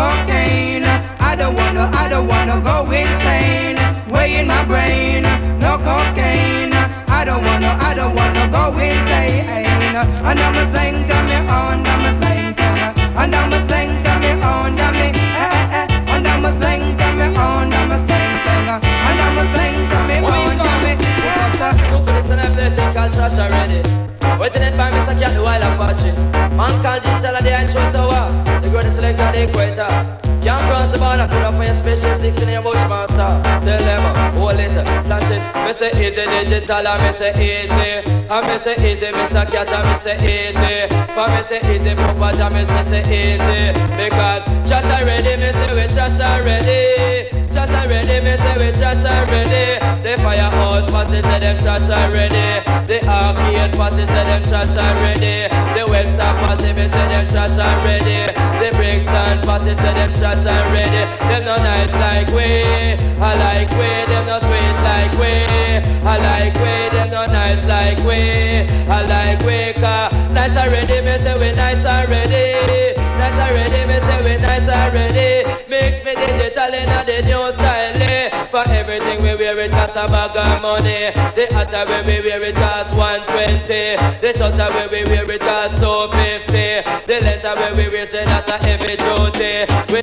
cocaine. I don't wanna, I don't wanna go insane. Way in my brain, no cocaine. I don't wanna, I don't wanna go insane. And I'm a spank to me on, I'm a spank to me, and I'm a spank to me on, to me, eh eh eh, oh, oh, and I'm a spank to me on, I'm a spank to me, and I'm a spank to me on, to me, yes. Look at this and I'm there, take all trash already. Waiting in by Mr. Cat while I'm watching. Man called this, tell her they ain't short to walk at the equator. Can't cross the border, put up for your special 16 year Bushmaster. Tell them, uh, hold it, uh, flash it. Me say easy digital, and me say easy. And me say easy, Mr. Cat, and me say easy. For me say easy, Papa Jamis, me say easy. Because trash already, me say we trash already. Trash already, me say we trash already. The firehouse passes say them trash already. The arcade passes say them trash already. The Webster passes me say them trash already. The Brixton passes say them trash already. Them no nice like we. I like we. Them no sweet like we. I like we. Them no nice like we. I like we. Cause nice already. Me say we nice already. Nice already. Me say we nice already. Mix me digital in the new style. eh. For everything we wear it as a bag of money. The hotter when we wear it as 120. The shorter when we wear it as 250. The lengther when we wear say that a heavy duty. We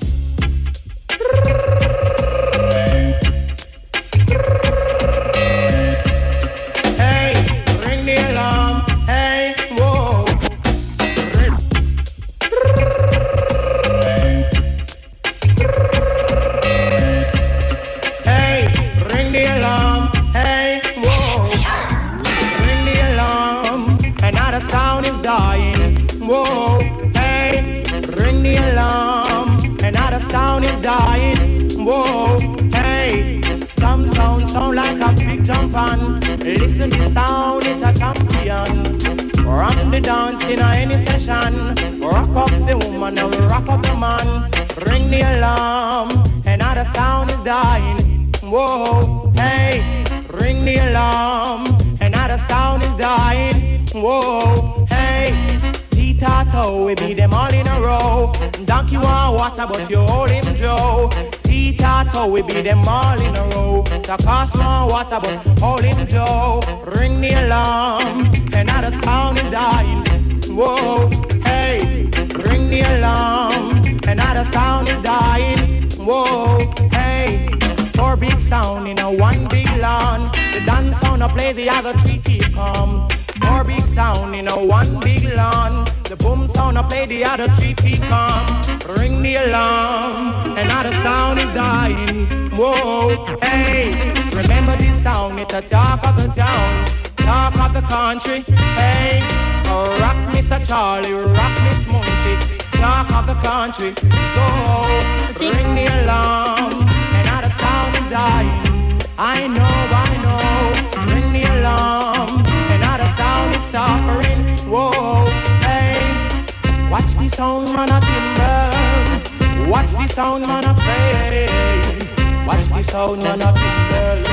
jump on. Listen the sound, it's a champion. Rock the dance in any session. Rock up the woman and rock up the man. Ring the alarm, another sound is dying. Whoa, hey, ring the alarm, another sound is dying. Whoa, hey, Tato, we be them all in a row. Donkey want water, but you hold him Joe. Tato, we be them all in a row. Cost want water, but hold him Joe. Ring the alarm, another sound is dying. Whoa, hey, ring the alarm, another sound is dying. Whoa, hey, four big sound in a one big lawn. The dance sound a play, the other three keep calm. In a one big lawn. The boom sound a play, the other three keep calm. Ring the alarm, another sound is dying. Whoa, hey, remember this sound? It's the talk of the town, talk of the country. Hey, oh, rock Mr. Charlie, rock Miss Munchie, talk of the country. So ring the alarm, and another sound is dying. I know, I know, ring the alarm, suffering. Whoa, hey, watch the sound man a timber, watch the sound man a play, watch the sound man a timber,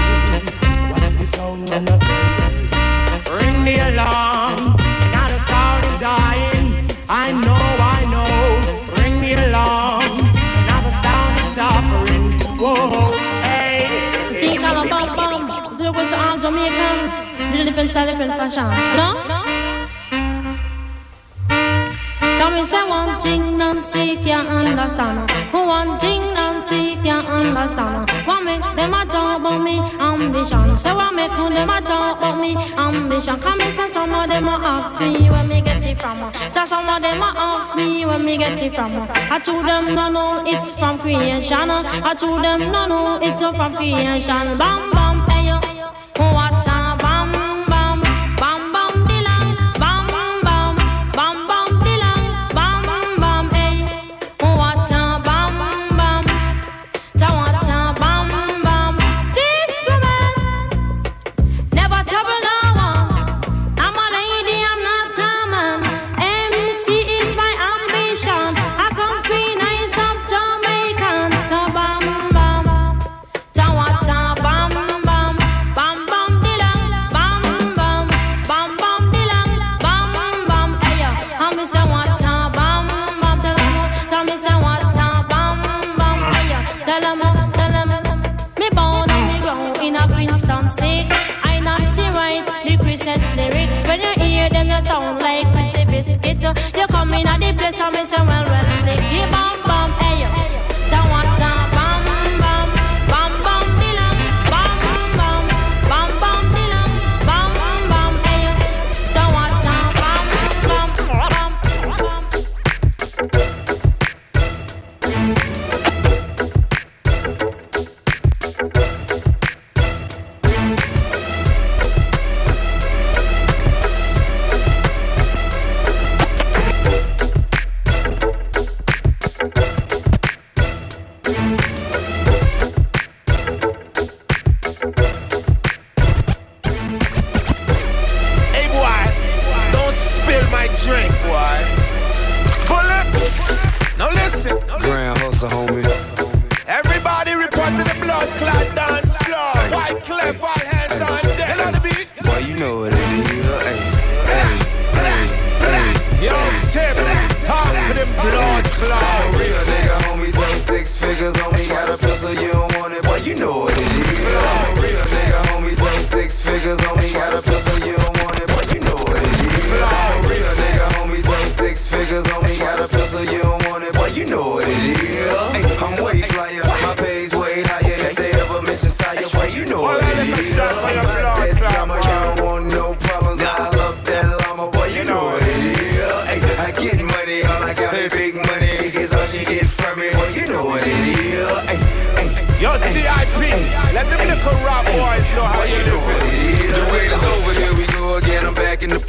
watch the sound man a play. Ring the alarm, different style, different fashion. No? Tell me say one thing, Nancy can't understand. One thing, Nancy can't understand. What make them a talk about me ambition? Say what make them a talk about me ambition? Come and say some of them a ask me where me get it from. Say some of them a ask me where me get it from. I told them no no, it's from creation. I told them no no, it's from creation. Bam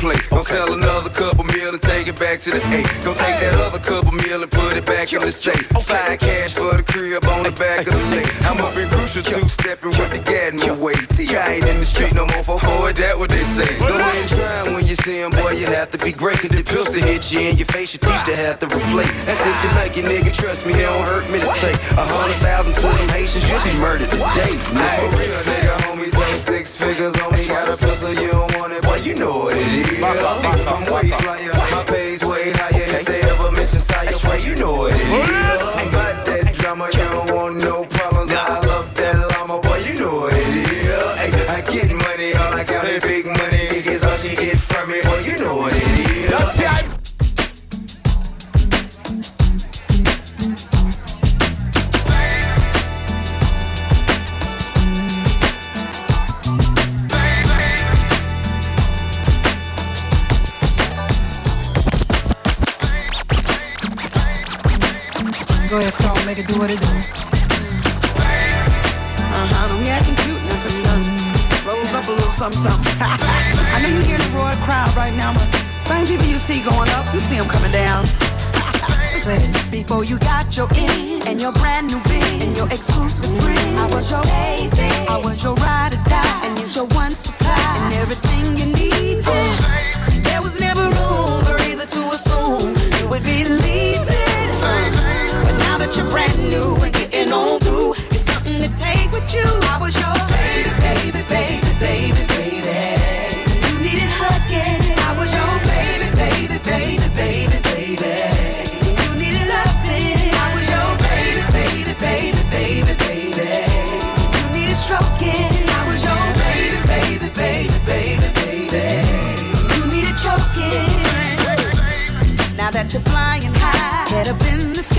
plate. Don't okay. sell another couple million it back to the eight. Go take that other couple meal and put it back in the safe. Five cash for the crib on the back of the lake. I'm up in crucial two stepping with the gat in my. T.I. ain't in the street no more for boy, that what they say. Go ahead trying when you see him, boy, you have to be great. Cause the pills to hit you in your face, your teeth to have to replace. That's if you like it, nigga, trust me, it don't hurt me to take. A hundred thousand to them Haitians, you'll be murdered today. Nigga, for real, nigga, homie. ain't six figures on me. Got a pistol, you don't want it, boy, you know what it is. I'm way flyer. go ahead, start, make it do what it do. Uh-huh, I know you hear the broad crowd right now, but same people you see going up, you see them coming down. Before you got your in and your brand new bin and your exclusive friend, I was your baby. I was your ride or die, and it's your one supply and everything you need. There was never room for either to assume you would be leaving you're brand new and getting on through. It's something to take with you. I was your baby, baby, baby, baby, baby. You needed hugging. I was your baby, baby, baby, baby, baby. You needed loving. I was your baby, baby, baby, baby, baby. You needed stroking. I was your baby, baby, baby, baby, baby. You needed choking. Now that you're flying high, head up in the sky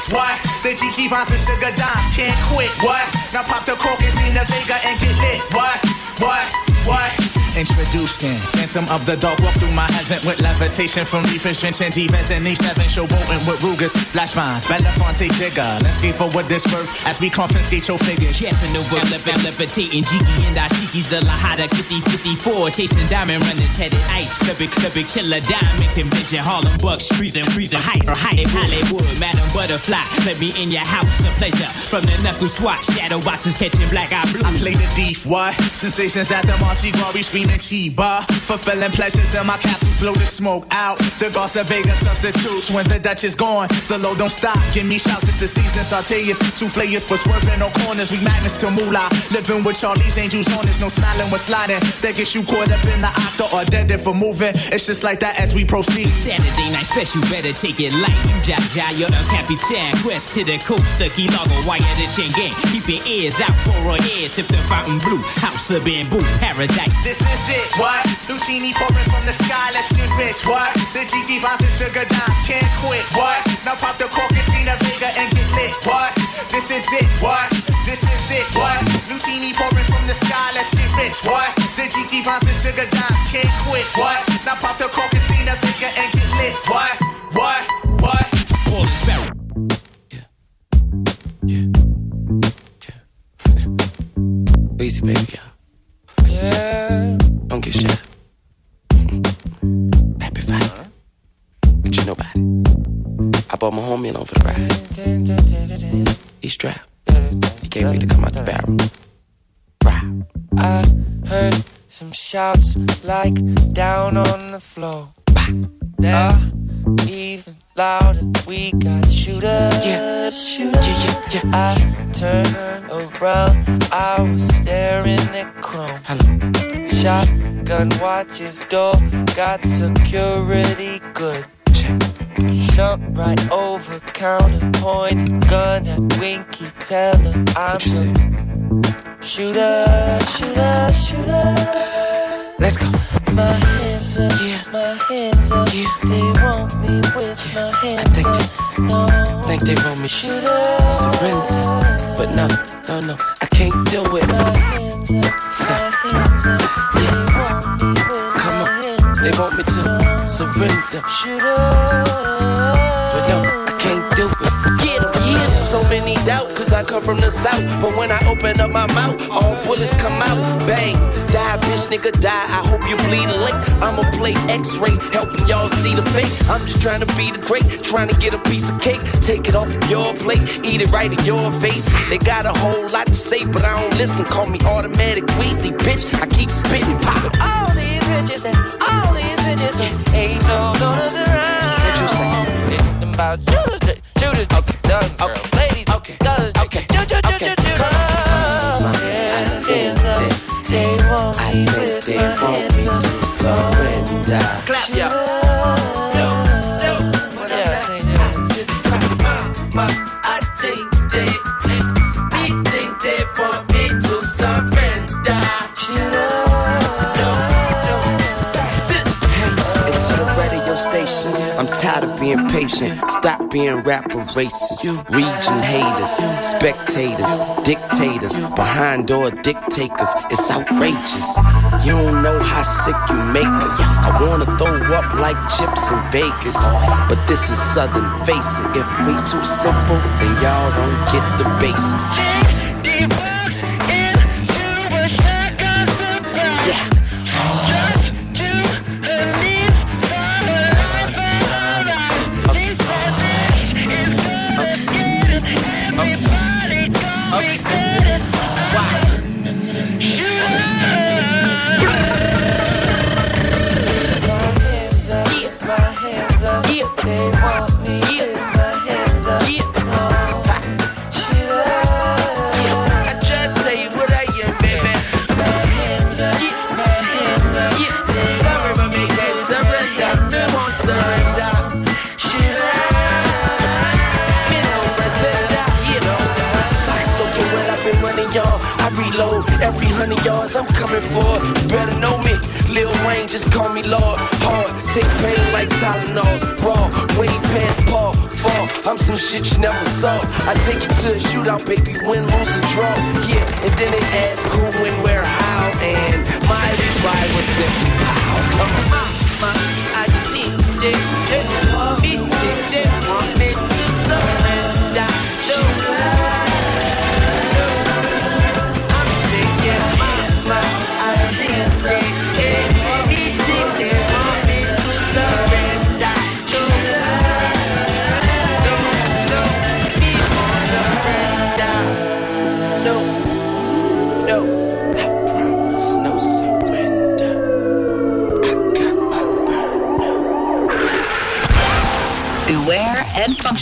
rich. What? The GK Vines and Sugar Dimes can't quit. What? Now pop the and see the Vega and get lit. What? What? What? Introducing Phantom of the Dark. Walk through my heaven with levitation from reefers, drenching demons and E7 showboating with Rugers, flash vines, Belafonte Jigger. Let's get for what this worth as we confiscate your figures. Casanova, lev- levitating, Jiggy and Ashiki's a Lahada 50 54. Chasing diamond runners headed ice. Clubbic, clubbic, chiller, diamond convention. Harlem Bucks, freezing, freezing, heights. Uh-huh. Or heights. In Hollywood, Madam Butterfly. Let me in your house, a pleasure. From the knuckle swatch, shadow boxes catching black eye blue. I play the thief, what? Sensations at the Monte Glory screaming Chiba. Fulfilling pleasures in my castle, blow the smoke out. The Garcia Vega substitutes when the Dutch is gone. The low don't stop, give me shouts, it's the season sauteers. Two flayers for swerving no corners, we madness to moolah. Living with Charlie's angels on us, no smiling, we're sliding. That gets you caught up in the octa or dead for moving. It's just like that as we proceed. Saturday night special, better take it light. You jaja, you're a capitan. Quest to the coast, the Key Largo, wire the chain gang. Keep your ears out for a ears, sip the fountain blue. House of bamboo, paradise. This is it, what? Lucini pouring from the sky, let's get rich, what? The GG vines and sugar dimes, can't quit, what? Now pop the cork and see the Vega and get lit, what? This is it, what? This is it, what? Lucini pouring from the sky, let's get rich, what? The GG vines and sugar dimes, can't quit, what? Now pop the cork and see the Vega and get lit, what? What? What? All is better. Yeah. Yeah. Yeah. Easy, baby, yeah. Yeah. Get shot. Happy fight. But you know about it. I brought my homie in for the ride. He's strapped. He gave me to come out the barrel. Ride. I heard some shouts like down on the floor. Now, even louder, we got shooters. Yeah, yeah, yeah, yeah. I turned around, I was staring at Chrome. Hello. Shotgun watches door, got security good. Check. Jump right over counter, point gun at Winky, tell her I'm What you say? the shooter, shooter, shooter. Let's go. My hands up, Yeah. my hands up. Yeah. They want me with my hands think up. No, Think they want me shooter. surrender. But no, no, no, I can't do it. My hands up, my hands up. They want me with Come my on. hands They want me to surrender. Shooter. But no, I can't So many doubt, cause I come from the south. But when I open up my mouth, all bullets come out. Bang, die, bitch, nigga, die. I hope you bleed a lick. I'ma play x-ray, helping y'all see the fake. I'm just trying to be the great, trying to get a piece of cake. Take it off your plate, eat it right in your face. They got a whole lot to say, but I don't listen. Call me automatic Weezy, bitch. I keep spitting pop. All these riches and all these bitches, ain't no donors around. What you say? Them about Judas, Judas, okay, guns, girl, Okay. Me hands being patient. Stop being rapper racist. Region haters, spectators, dictators, behind door dictators. It's outrageous. You don't know how sick you make us. I wanna throw up like chips in Vegas. But this is Southern face it. If we too simple, then y'all don't get the basics. Shit you never saw. I take you to a shootout, baby, win, lose, or draw. Yeah, and then they ask who, when, where, how, and my reply was simply pow. Come on, mama, I think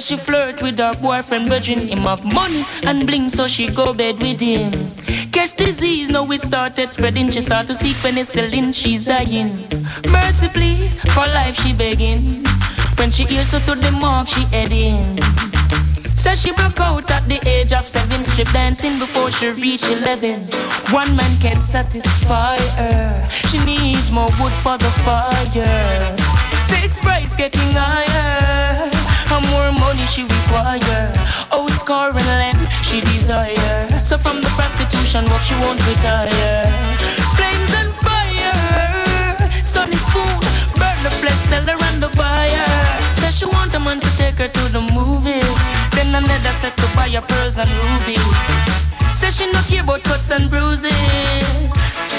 She flirt with her boyfriend, virgin him of money and bling, so she go bed with him. Catch disease, now it started spreading. She start to seek penicillin, she's dying. Mercy, please, for life she begging. When she hears her to the mark, she heading. Says she broke out at the age of seven, strip dancing before she reached eleven. One man can't satisfy her. She needs more wood for the fire. Six price getting higher. And more money she require. Oh, score and land she desire. So from the prostitution work she won't retire. Flames and fire. Sunny spoon, burn the flesh, sell her and the buyer. Says she want a man to take her to the movies. Then another set to buy her pearls and rubies. Says she no care about cuts and bruises.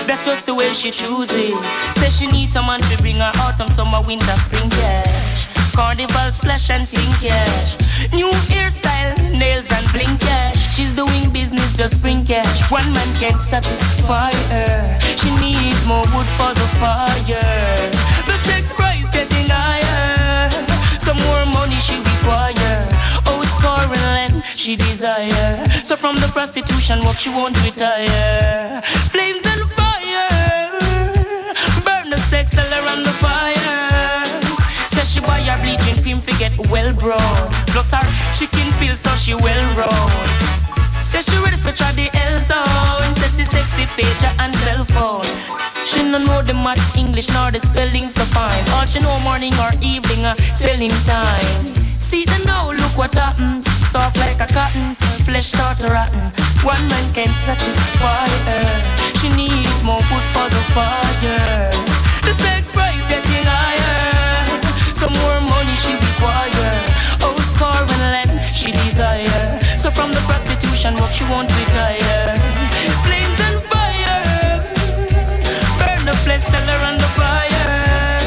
That's just the way she chooses. Says she needs someone to bring her autumn, summer, winter, spring cash. Carnival splash and sing cash. New hairstyle, nails and bling cash. She's doing business, just bring cash. One man can't satisfy her. She needs more wood for the fire. The sex price getting higher. Some more money she require. Oh, scoring land she desire. So from the prostitution work she won't retire. Flames and fire. Burn the sex, tell on the fire. She buy her bleaching cream to get well brown. Plus her chicken feel so she well round. Says she ready for try the L zone. Says she sexy pager and cell phone. She no know the maths, English nor the spelling so fine. All she know morning or evening, uh, selling time. See the now, look what happened. Soft like a cotton, flesh start rotten. One man can't satisfy her. She needs more wood for the fire. The sex price getting higher. Some more money she require. Oh, score and land she desire. So from the prostitution work she won't retire. Flames and fire. Burn the flesh, sell her on the fire.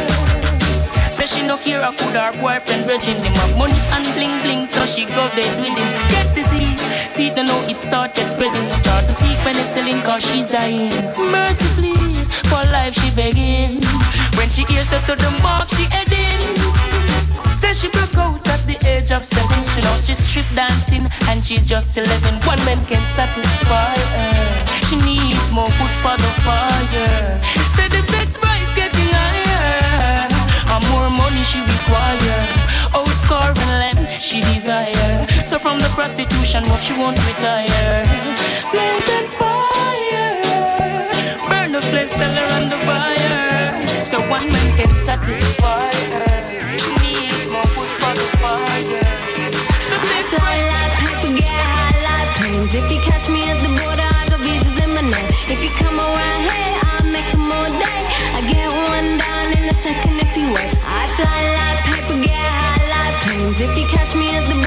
Say she no care I could her boyfriend virgin him have money and bling bling so she go bed with him Get disease, see the know it started spreading start to seek penicillin cause she's dying Mercy please, for life she begging When she hears up to the mark she heading Says she broke out at the age of seven. She now she's strip dancing and she's just eleven. One man can't satisfy her. She needs more wood for the fire. Said the sex price getting higher. And more money she require. oh score and land she desire. So from the prostitution what she won't retire. Flames and fire, burn the place, seller on the fire. So one man can satisfy. If you catch me at the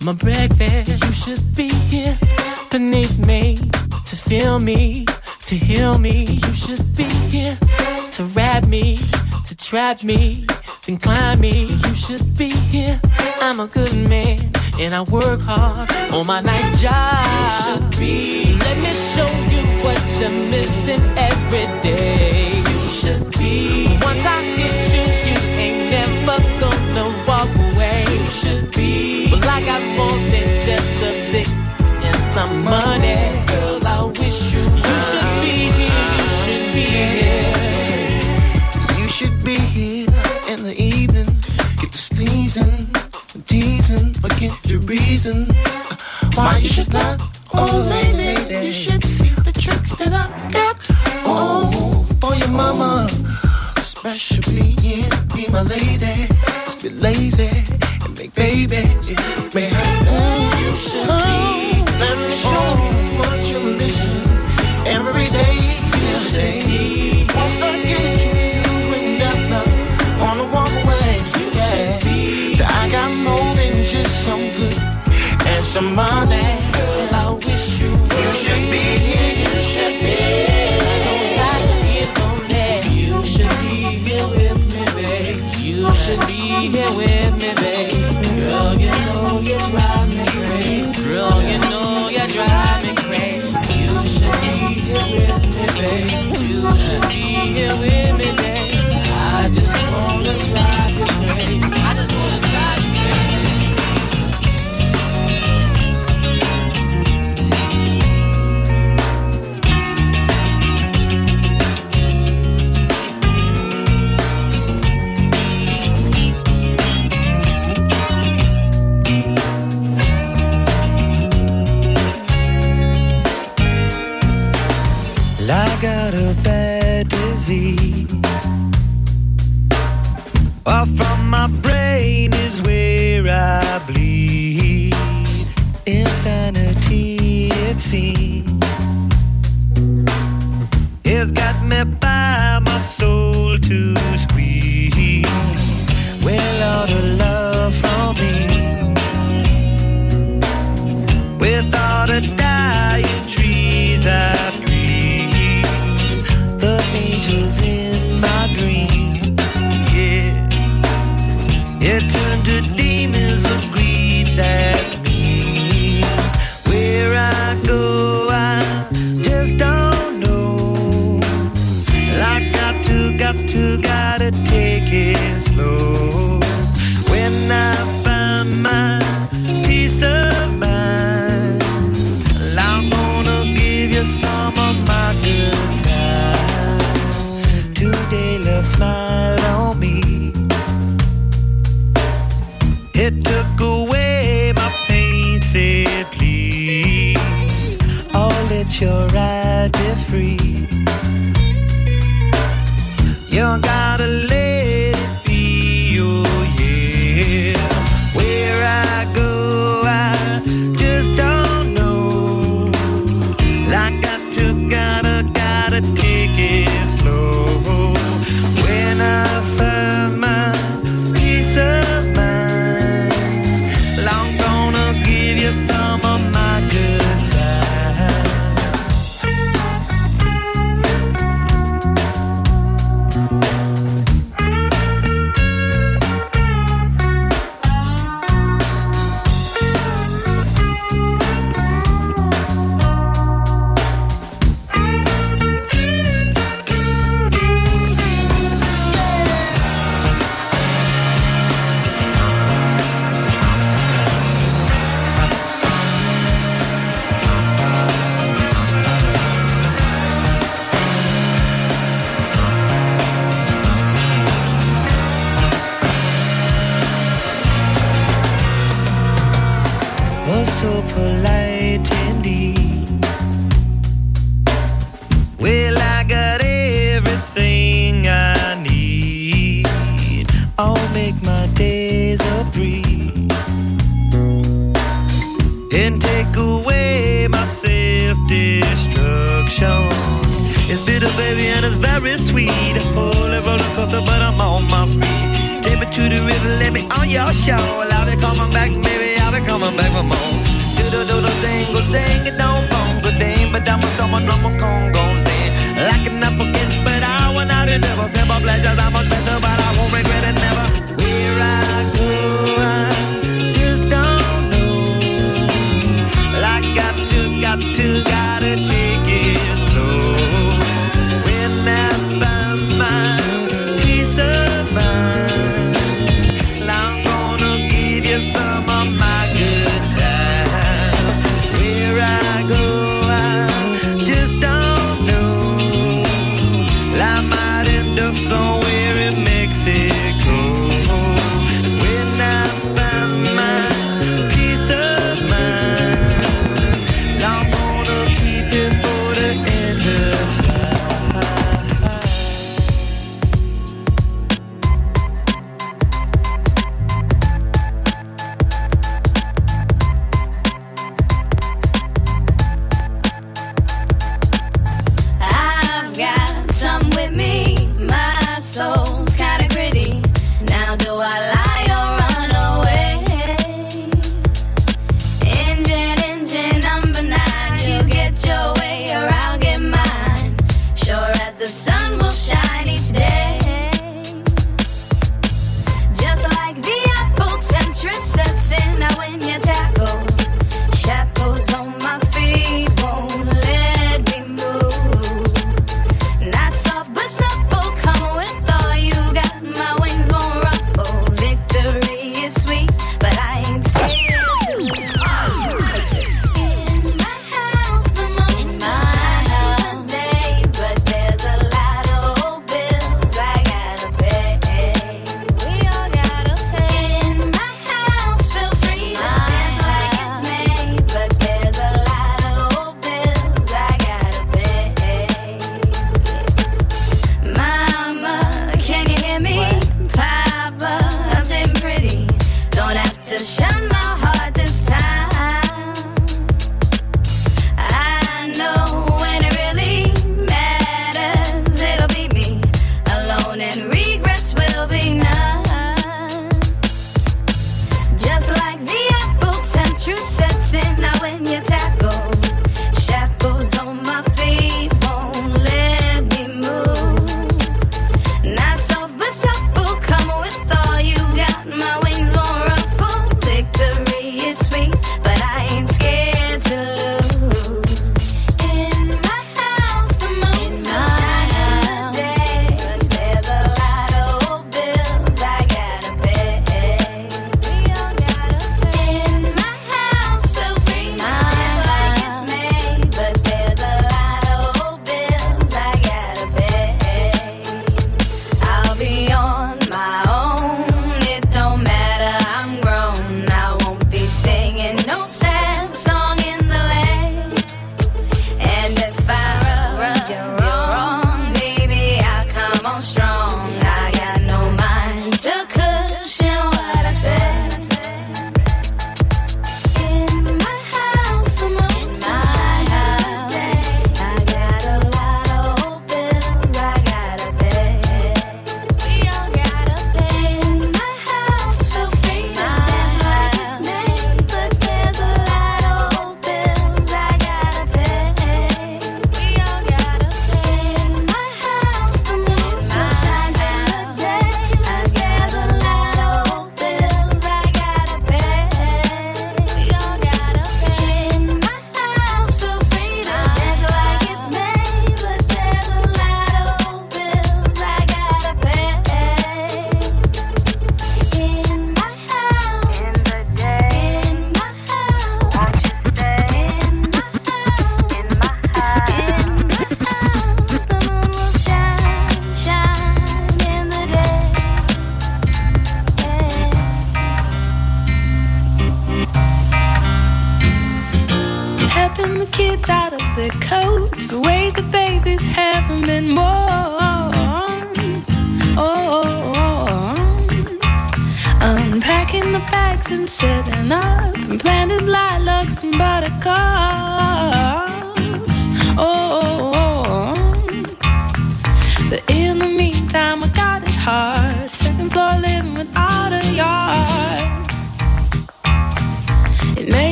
my breakfast. You should be here beneath me to feel me, to heal me. You should be here to wrap me, to trap me, then climb me. You should be here. I'm a good man and I work hard on my night job. You should be. Let me show you what you're missing every day. You should be. Once I get you, you ain't never gonna. my money. Girl, I wish you. You should be here. You should be here. You should be here in the evening. Get the sneezing, teasing. Forget your reason why you should not, Oh, lady, you should see the tricks that I got. Oh, for your mama. Especially, yeah, be my lady. Just be lazy and make babies. Yeah, money. let your ride be free. You gotta my show. Well, I'll be coming back, baby, I'll be coming back for more. Do do do do dingo, sing it, don't bongo ding, but I'm a someone, no more congo ding. I cannot forget, but I will not endeavor. Simple pleasures I'm much better, but I won't regret it never. We ride.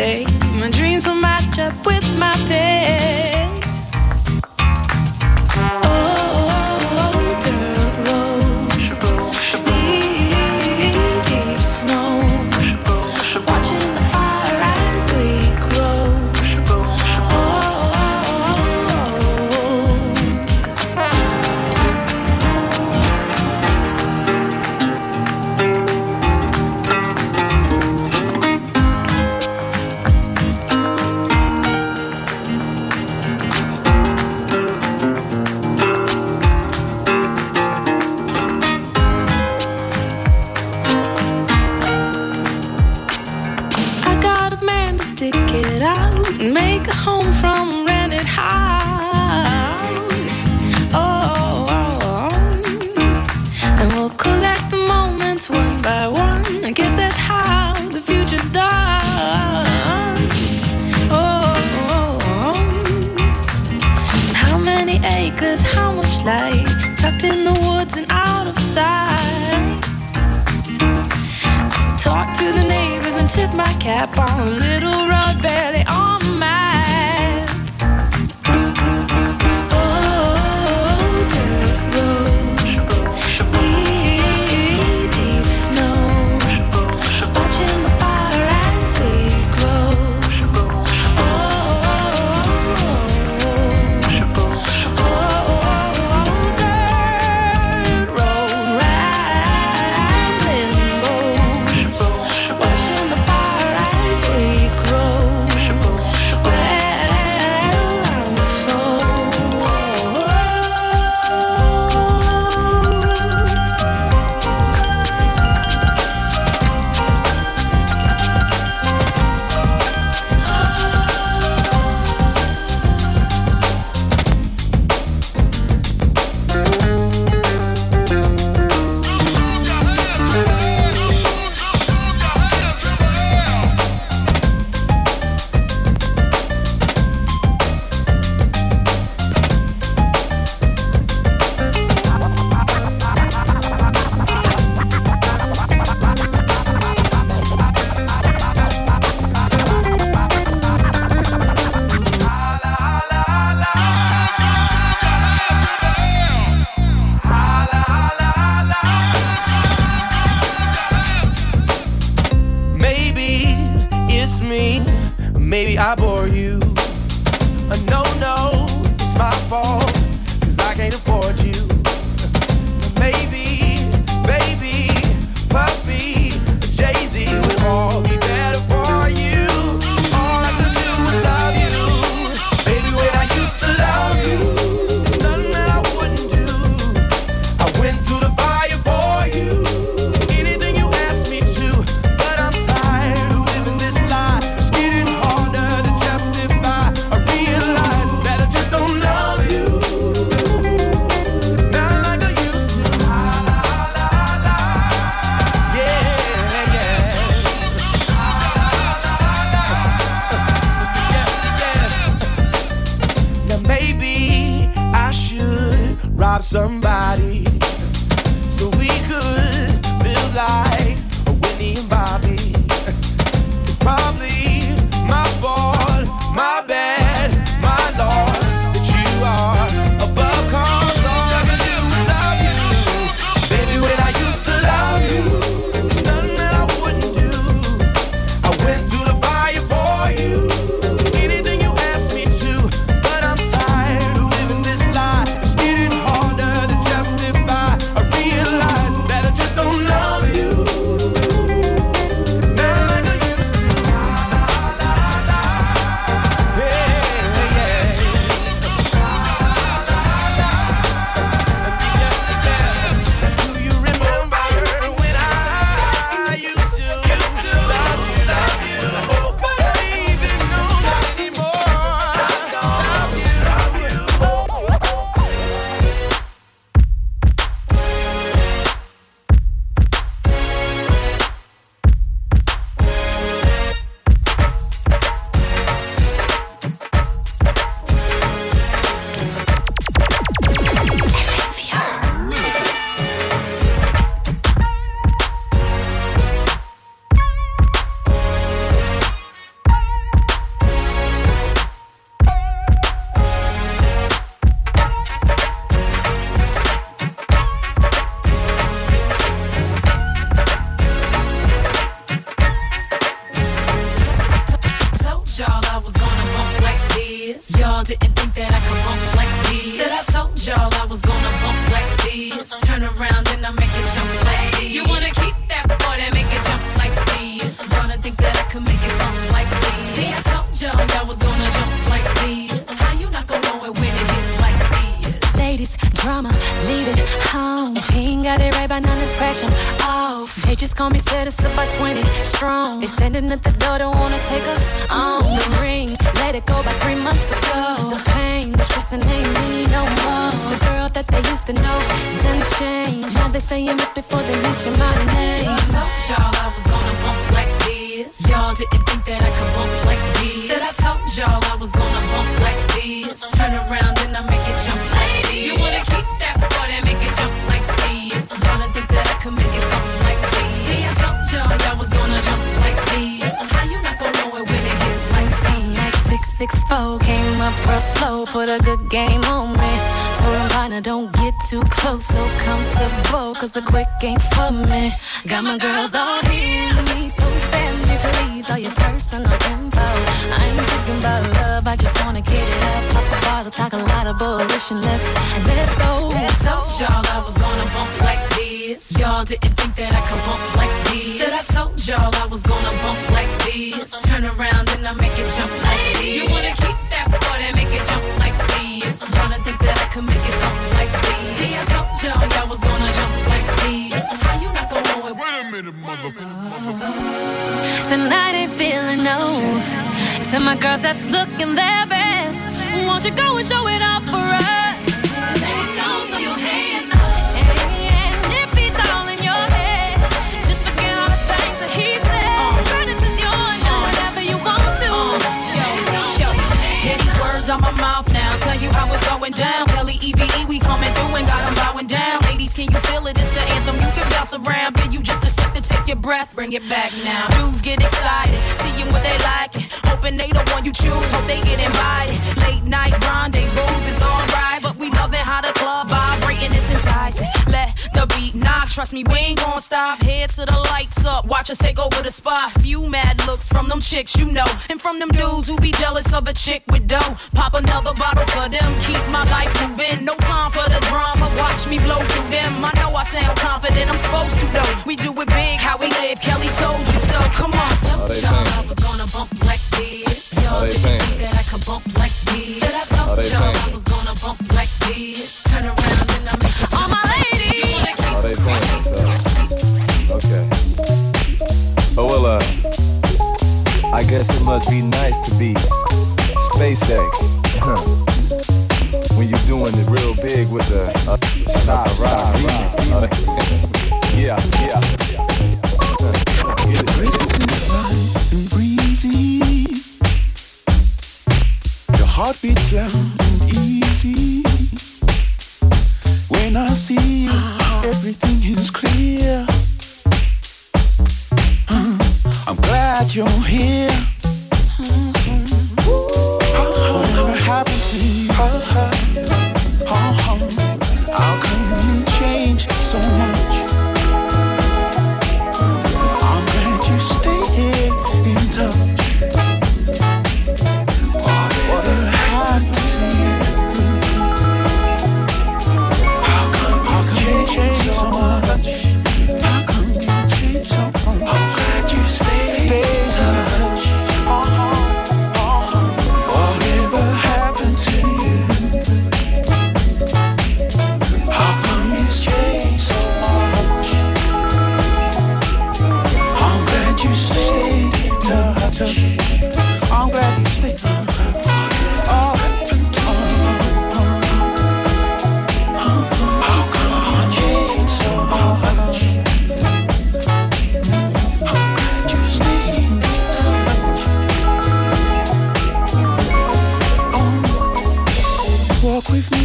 Day inspiration. Let's let's go. I told y'all I was gonna bump like this. Y'all didn't think that I could bump like this. Said I told y'all I was gonna bump like this. Turn around and I make it jump like this. You wanna keep that part and make it jump like this? I'm didn't think that I could make it bump like this. See, I told y'all y'all was gonna jump like this. How you not gonna know it? Wait a minute, motherfucker. Mother. Uh, tonight ain't feeling no. To my girls that's looking there, baby won't you go and show it off for us? Ladies, go throw your hands up. On my mouth now, tell you how it's going down. Kelly EVE, we coming through and got them bowing down. Ladies, can you feel it? It's the anthem you can bounce around. Then you just accept second, take your breath, bring it back now. Dudes get excited, seeing what they like, hoping they the one you choose. Hope they get invited midnight rendezvous is alright, but we love it how the club vibrating this enticing. Let the beat knock, trust me, we ain't gonna stop. Head to the lights up, watch us take over the spot. Few mad looks from them chicks, you know, and from them dudes who be jealous of a chick with dough. Pop another bottle for them, keep my life moving. No time for the drama, watch me blow through them. I know I sound confident, I'm supposed to know. We do it big, how we live, Kelly told you so. Come on, tell me, gonna bump like this. Y'all they didn't saying think that I could bump like this. Said I told they y'all saying I was gonna bump like this. Turn around and I make it. All my ladies. You they saying so. Okay. Oh well, uh, I guess it must be nice to be SpaceX. when you're doing it real big with the uh, side ride remix. Uh, yeah, yeah. and Your heart beats loud and easy. When I see you, everything is clear. I'm glad you're here.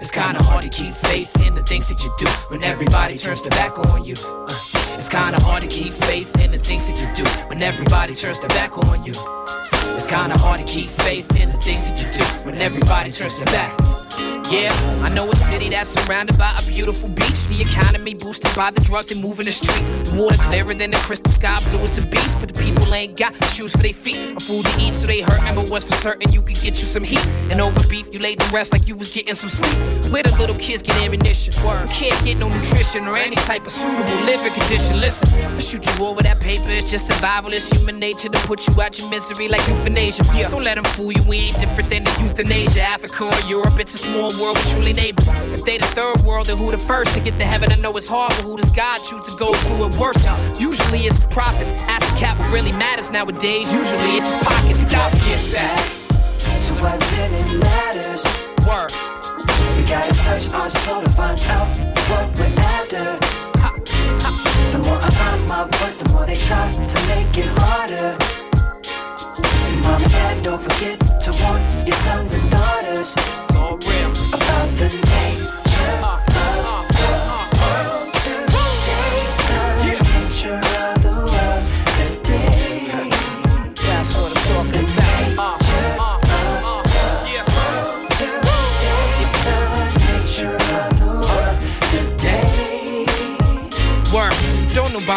It's kinda hard to keep faith in the things that you do when everybody turns their back on you. Uh, It's kinda hard to keep faith in the things that you do when everybody turns their back on you. It's kinda hard to keep faith in the things that you do when everybody turns their back. Yeah, I know a city that's surrounded by a beautiful beach. The economy boosted by the drugs and moving the street. The water clearer than the crystal sky, blue as the beast. But the ain't got shoes for their feet or food to eat, so they hurt. Remember what's for certain, you could get you some heat. And over beef, you laid to rest like you was getting some sleep. Where the little kids get ammunition, you can't get no nutrition or any type of suitable living condition. Listen, I shoot you over that paper, it's just survival. It's human nature to put you out your misery like euthanasia. Yeah, don't let them fool you, we ain't different than the youth in Asia. Africa or Europe, it's a small world with truly neighbors. If they the third world, then who the first to get to heaven? I know it's hard, but who does God choose to go through it worse? Usually it's the prophets. Ask the cap really matters nowadays. Usually it's his pocket. Stop, get back to what really matters. Word. We gotta search our soul to find out what we're after. The more I find my voice, the more they try to make it harder. Mom and dad, don't forget to warn your sons and daughters It's all real. about the nature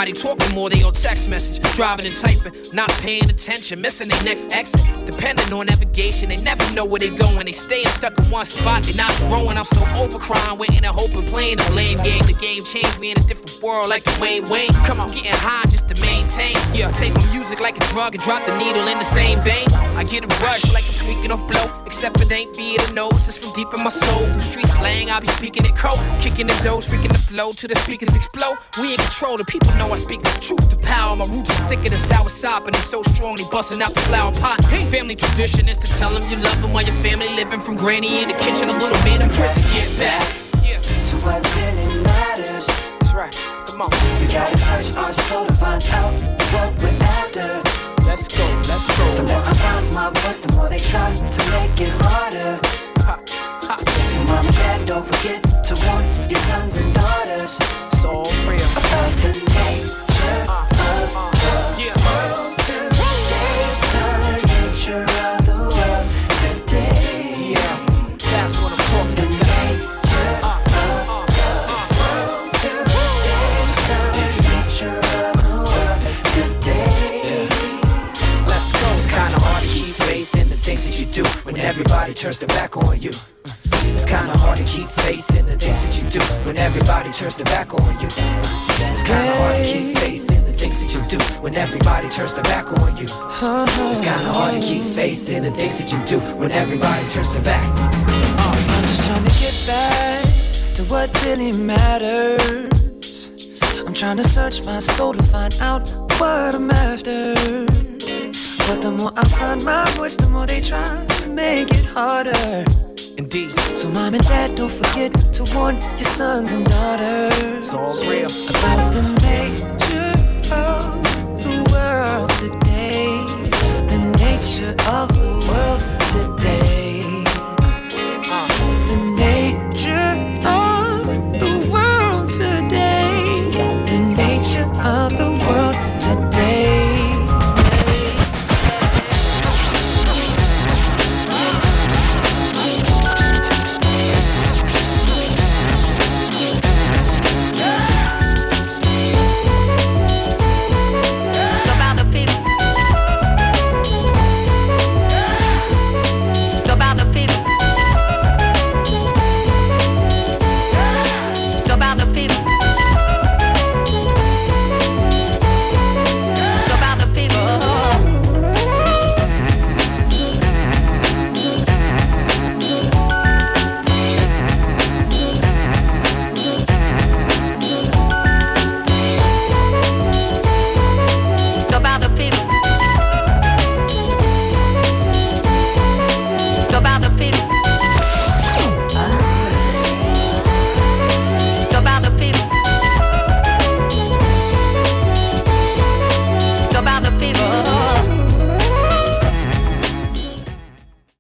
Nobody talking more, they on text message. Driving and typing, not paying attention, missing their next exit. Depending on navigation, they never know where they going. They staying stuck in one spot, they not growing. I'm so over crying, waiting and hoping, playing a lame game. The game changed me in a different world, like Dwayne Wayne. Come on, getting high just to maintain. Yeah, take my music like a drug and drop the needle in the same vein. I get a rush like I'm tweaking off blow, except it ain't via the nose. It's from deep in my soul. Through street slang, I be speaking it cold, kicking the doors, freaking the flow till the speakers explode. We in control, the people know I speak the truth. The power, my roots is thicker than sour sop, and it's so strong they busting out the flower pot. Family tradition is to tell them you love them while your family living from granny in the kitchen, a little man in prison. Get back. Yeah. To what really matters. That's right. Come on. We gotta search our soul to find out what we're after. Let's go, let's go. The more I find my voice, the more they try to make it harder. Mom and dad, don't forget to warn your sons and daughters. All real. About the do when everybody turns their back on you. It's kinda hard to keep faith in the things that you do when everybody turns their back on you. It's kinda hard to keep faith in the things that you do when everybody turns their back on you. It's kinda hard to keep faith in the things that you do when everybody turns their back. I'm just trying to get back to what really matters. I'm trying to search my soul to find out what I'm after. But the more I find my voice, the more they try to make it harder. Indeed. So mom and dad, don't forget to warn your sons and daughters. It's all real. About the nature of the world today. The nature of the world